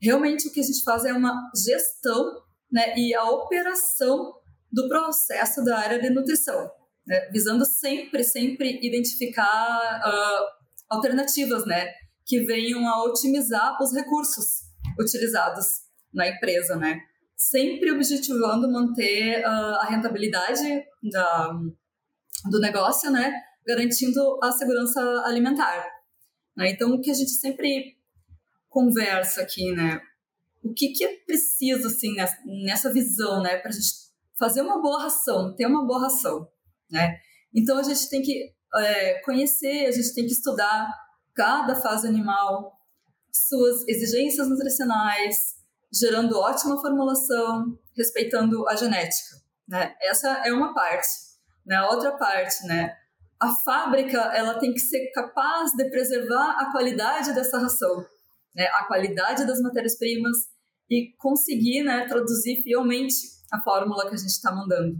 realmente o que a gente faz é uma gestão né, e a operação do processo da área de nutrição, né, visando sempre, sempre identificar uh, alternativas, né, que venham a otimizar os recursos utilizados na empresa, né, sempre objetivando manter uh, a rentabilidade da, do negócio, né, garantindo a segurança alimentar. Né? Então, o que a gente sempre conversa aqui, né, o que, que é preciso, assim, nessa, visão, né, para a gente fazer uma boa ração, ter uma boa ração, né? Então a gente tem que é, conhecer, a gente tem que estudar cada fase animal, suas exigências nutricionais, gerando ótima formulação, respeitando a genética, né? Essa é uma parte. Né? A outra parte, né? A fábrica ela tem que ser capaz de preservar a qualidade dessa ração, né? A qualidade das matérias-primas e conseguir, né, traduzir fielmente a fórmula que a gente está mandando.